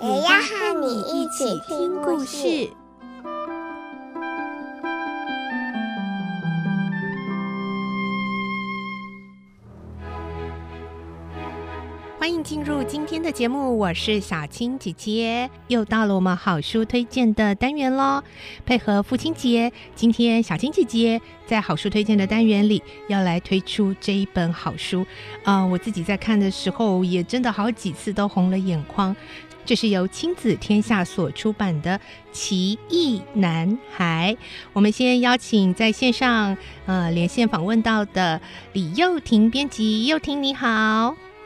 也要和你一起听故事。欢迎进入今天的节目，我是小青姐姐，又到了我们好书推荐的单元喽。配合父亲节，今天小青姐姐在好书推荐的单元里要来推出这一本好书。啊、我自己在看的时候，也真的好几次都红了眼眶。这是由亲子天下所出版的《奇异男孩》。我们先邀请在线上呃连线访问到的李幼婷编辑，幼婷你好。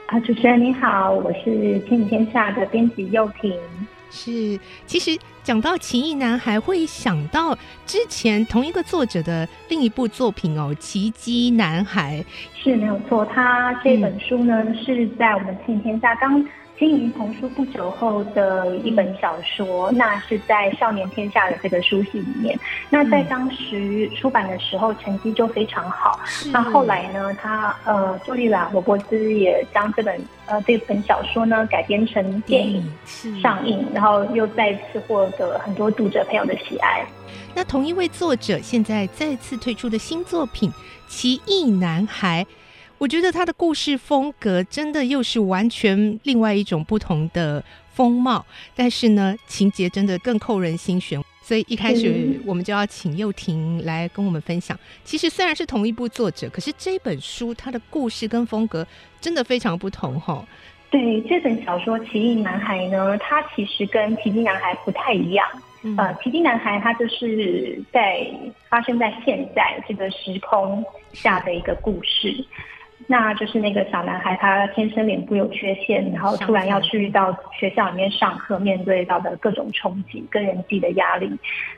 啊，主持人你好，我是亲子天下的编辑幼婷。是，其实讲到奇异男孩，会想到之前同一个作者的另一部作品哦，《奇迹男孩》是没有错。他这本书呢，嗯、是在我们亲子天下刚。经营童书不久后的一本小说，那是在少年天下的这个书系里面。那在当时出版的时候，成绩就非常好。那后来呢，他呃，朱莉亚·罗伯兹也将这本呃这本小说呢改编成电影上映，然后又再次获得很多读者朋友的喜爱。那同一位作者现在再次推出的新作品《奇异男孩》。我觉得他的故事风格真的又是完全另外一种不同的风貌，但是呢，情节真的更扣人心弦。所以一开始我们就要请幼婷来跟我们分享。其实虽然是同一部作者，可是这本书它的故事跟风格真的非常不同哈。对，这本小说《奇异男孩》呢，它其实跟《奇迹男孩》不太一样。嗯、呃，《奇迹男孩》它就是在发生在现在这个时空下的一个故事。那就是那个小男孩，他天生脸部有缺陷，然后突然要去到学校里面上课，面对到的各种冲击跟人际的压力。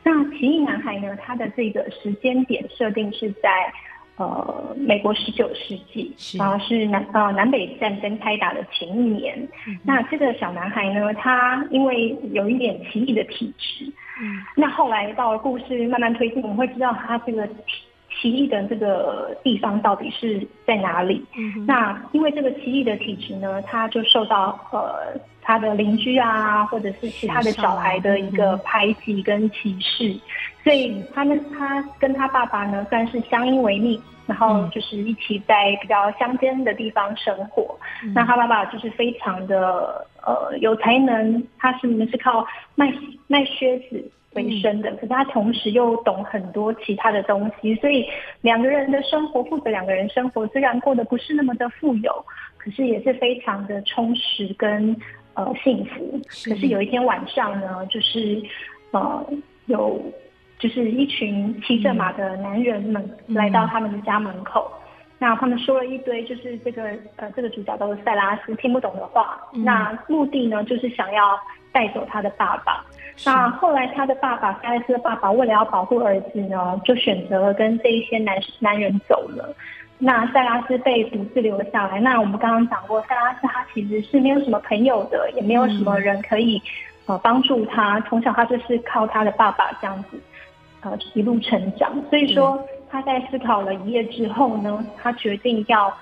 那奇异男孩呢，他的这个时间点设定是在呃美国十九世纪，然后是南呃南北战争开打的前一年。嗯、那这个小男孩呢，他因为有一点奇异的体质，嗯，那后来到了故事慢慢推进，我们会知道他这个体。奇异的这个地方到底是在哪里？嗯、那因为这个奇异的体质呢，他就受到呃他的邻居啊，或者是其他的小孩的一个排挤跟歧视，嗯、所以他们他跟他爸爸呢算是相依为命，然后就是一起在比较乡间的地方生活。嗯、那他爸爸就是非常的呃有才能，他是是靠卖卖靴子。为生的，可是他同时又懂很多其他的东西，所以两个人的生活，父子两个人生活虽然过得不是那么的富有，可是也是非常的充实跟呃幸福。是可是有一天晚上呢，就是呃有就是一群骑着马的男人们来到他们的家门口，嗯、那他们说了一堆就是这个呃这个主角都是塞拉斯听不懂的话，嗯、那目的呢就是想要带走他的爸爸。那后来，他的爸爸塞拉斯的爸爸为了要保护儿子呢，就选择了跟这一些男男人走了。那塞拉斯被独自留了下来。那我们刚刚讲过，塞拉斯他其实是没有什么朋友的，也没有什么人可以呃帮助他。从小他就是靠他的爸爸这样子呃一路成长。所以说他在思考了一夜之后呢，他决定要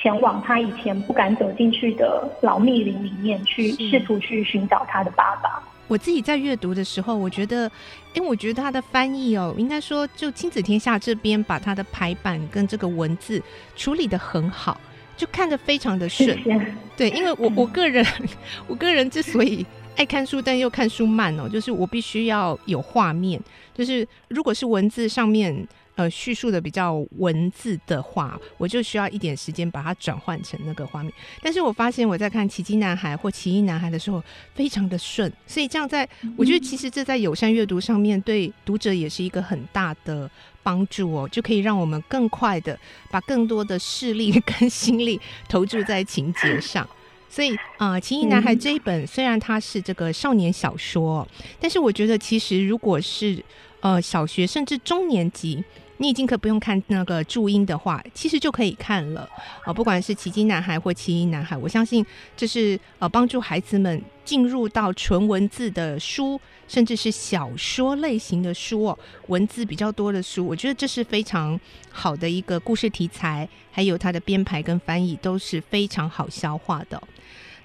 前往他以前不敢走进去的老密林里面去，试图去寻找他的爸爸。我自己在阅读的时候，我觉得，因为我觉得他的翻译哦，应该说就亲子天下这边把他的排版跟这个文字处理的很好，就看着非常的顺。谢谢。对，因为我我个人，我个人之所以爱看书，但又看书慢哦，就是我必须要有画面，就是如果是文字上面。呃，叙述的比较文字的话，我就需要一点时间把它转换成那个画面。但是我发现我在看《奇迹男孩》或《奇异男孩》的时候，非常的顺，所以这样在，我觉得其实这在友善阅读上面对读者也是一个很大的帮助哦，就可以让我们更快的把更多的视力跟心力投注在情节上。所以啊，呃《奇异男孩》这一本虽然它是这个少年小说，嗯、但是我觉得其实如果是呃小学甚至中年级。你已经可不用看那个注音的话，其实就可以看了啊！不管是奇迹男孩或奇异男孩，我相信这是呃帮助孩子们进入到纯文字的书，甚至是小说类型的书哦，文字比较多的书，我觉得这是非常好的一个故事题材，还有它的编排跟翻译都是非常好消化的。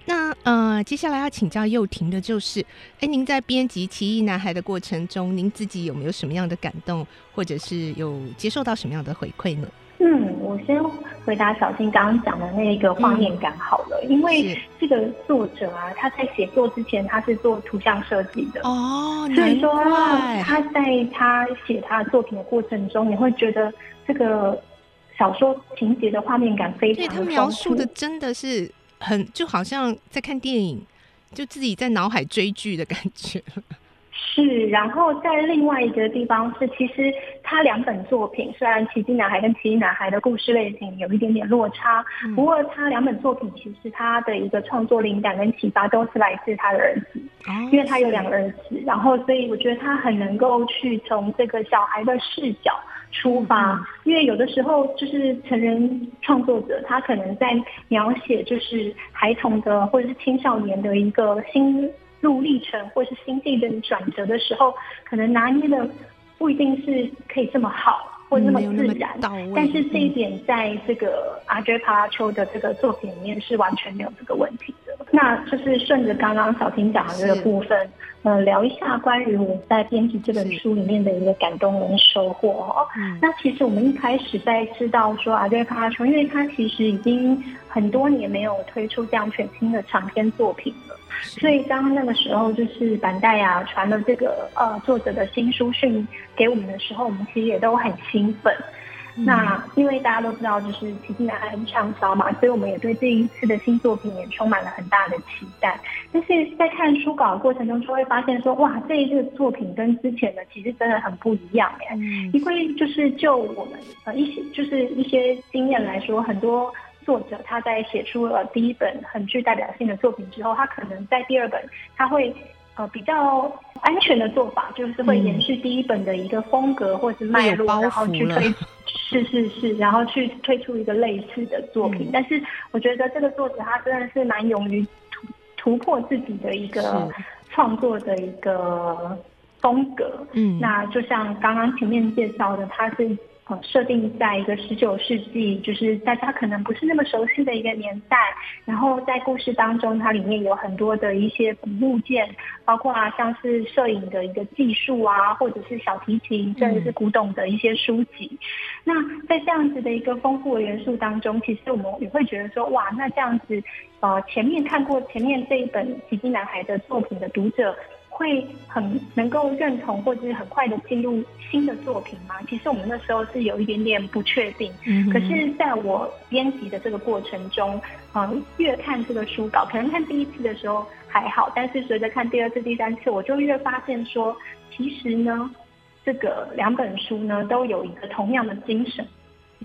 那呃，接下来要请教幼婷的就是，哎，您在编辑《奇异男孩》的过程中，您自己有没有什么样的感动，或者是有接受到什么样的回馈呢？嗯，我先回答小新刚刚讲的那个画面感好了，嗯、因为这个作者啊，他在写作之前他是做图像设计的哦，所以说他在他写他的作品的过程中，你会觉得这个小说情节的画面感非常的对，他描述的真的是。很就好像在看电影，就自己在脑海追剧的感觉。是，然后在另外一个地方是，其实他两本作品虽然《奇迹男孩》跟《奇迹男孩》的故事类型有一点点落差，嗯、不过他两本作品其实他的一个创作灵感跟启发都是来自他的儿子，哦、因为他有两个儿子，然后所以我觉得他很能够去从这个小孩的视角。出发，因为有的时候就是成人创作者，他可能在描写就是孩童的或者是青少年的一个心路历程，或者是心境的转折的时候，可能拿捏的不一定是可以这么好。或那么自然，但是这一点在这个阿杰帕拉丘的这个作品里面是完全没有这个问题的。那就是顺着刚刚小婷讲的这个部分，呃，聊一下关于我在编辑这本书里面的一个感动跟收获哦。那其实我们一开始在知道说阿瑞帕拉丘，因为他其实已经很多年没有推出这样全新的长篇作品了。所以当那个时候，就是板带呀传了这个呃作者的新书讯给我们的时候，我们其实也都很兴奋。嗯、那因为大家都知道，就是奇迹男孩很畅销嘛，所以我们也对这一次的新作品也充满了很大的期待。但是在看书稿的过程中，就会发现说，哇，这一个作品跟之前的其实真的很不一样哎。嗯、因为就是就我们呃一些就是一些经验来说，很多。作者他在写出了第一本很具代表性的作品之后，他可能在第二本他会呃比较安全的做法，就是会延续第一本的一个风格或者是脉络，然后去推，是是是，然后去推出一个类似的作品。嗯、但是我觉得这个作者他真的是蛮勇于突突破自己的一个创作的一个风格。嗯，那就像刚刚前面介绍的，他是。呃，设定在一个十九世纪，就是大家可能不是那么熟悉的一个年代。然后在故事当中，它里面有很多的一些古物件，包括啊，像是摄影的一个技术啊，或者是小提琴，甚至是古董的一些书籍。嗯、那在这样子的一个丰富的元素当中，其实我们也会觉得说，哇，那这样子，呃，前面看过前面这一本《奇迹男孩》的作品的读者。会很能够认同，或者是很快的进入新的作品吗？其实我们那时候是有一点点不确定。嗯。可是在我编辑的这个过程中，嗯，越看这个书稿，可能看第一次的时候还好，但是随着看第二次、第三次，我就越发现说，其实呢，这个两本书呢都有一个同样的精神。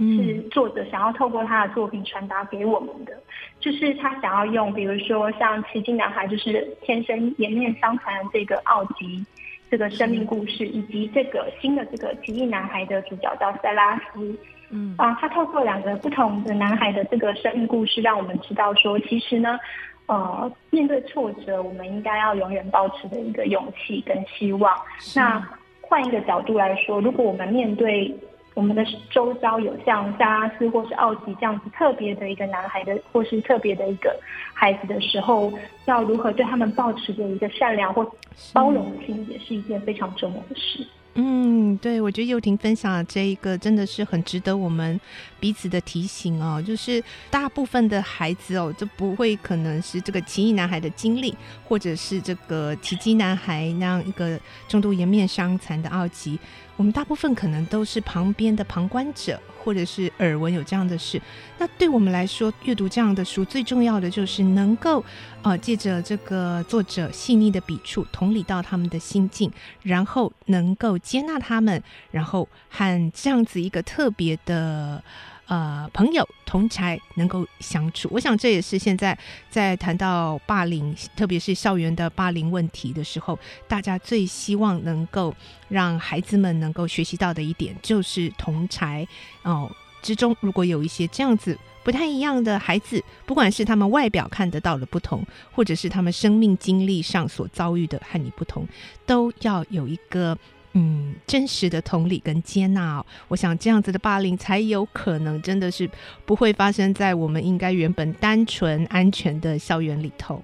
是作者想要透过他的作品传达给我们的，就是他想要用，比如说像奇迹男孩，就是天生颜面伤残的这个奥吉这个生命故事，以及这个新的这个奇异男孩的主角叫塞拉斯，嗯。啊，他透过两个不同的男孩的这个生命故事，让我们知道说，其实呢，呃，面对挫折，我们应该要永远保持的一个勇气跟希望。那换一个角度来说，如果我们面对我们的周遭有像萨拉斯或是奥吉这样子特别的一个男孩的，或是特别的一个孩子的时候，要如何对他们保持着一个善良或包容心，也是一件非常重要的事。嗯，对，我觉得幼婷分享的这一个真的是很值得我们彼此的提醒哦。就是大部分的孩子哦，就不会可能是这个奇异男孩的经历，或者是这个奇迹男孩那样一个重度颜面伤残的奥吉。我们大部分可能都是旁边的旁观者，或者是耳闻有这样的事。那对我们来说，阅读这样的书最重要的就是能够，呃，借着这个作者细腻的笔触，同理到他们的心境，然后能够接纳他们，然后和这样子一个特别的。呃朋友同才能够相处。我想这也是现在在谈到霸凌，特别是校园的霸凌问题的时候，大家最希望能够让孩子们能够学习到的一点，就是同才哦之中，如果有一些这样子。不太一样的孩子，不管是他们外表看得到的不同，或者是他们生命经历上所遭遇的和你不同，都要有一个嗯真实的同理跟接纳哦。我想这样子的霸凌才有可能真的是不会发生在我们应该原本单纯安全的校园里头。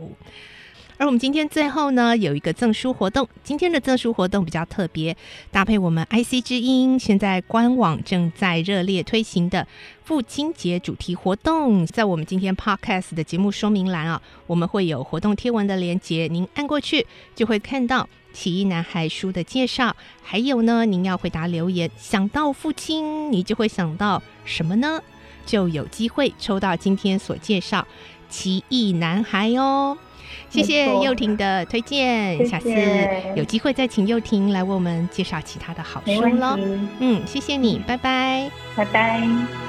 而我们今天最后呢，有一个赠书活动。今天的赠书活动比较特别，搭配我们 IC 之音现在官网正在热烈推行的父亲节主题活动，在我们今天 Podcast 的节目说明栏啊，我们会有活动贴文的连接，您按过去就会看到《奇异男孩》书的介绍。还有呢，您要回答留言，想到父亲，你就会想到什么呢？就有机会抽到今天所介绍《奇异男孩》哦。谢谢幼婷的推荐，谢谢，下次有机会再请幼婷来为我们介绍其他的好书喽。嗯，谢谢你，拜拜，拜拜。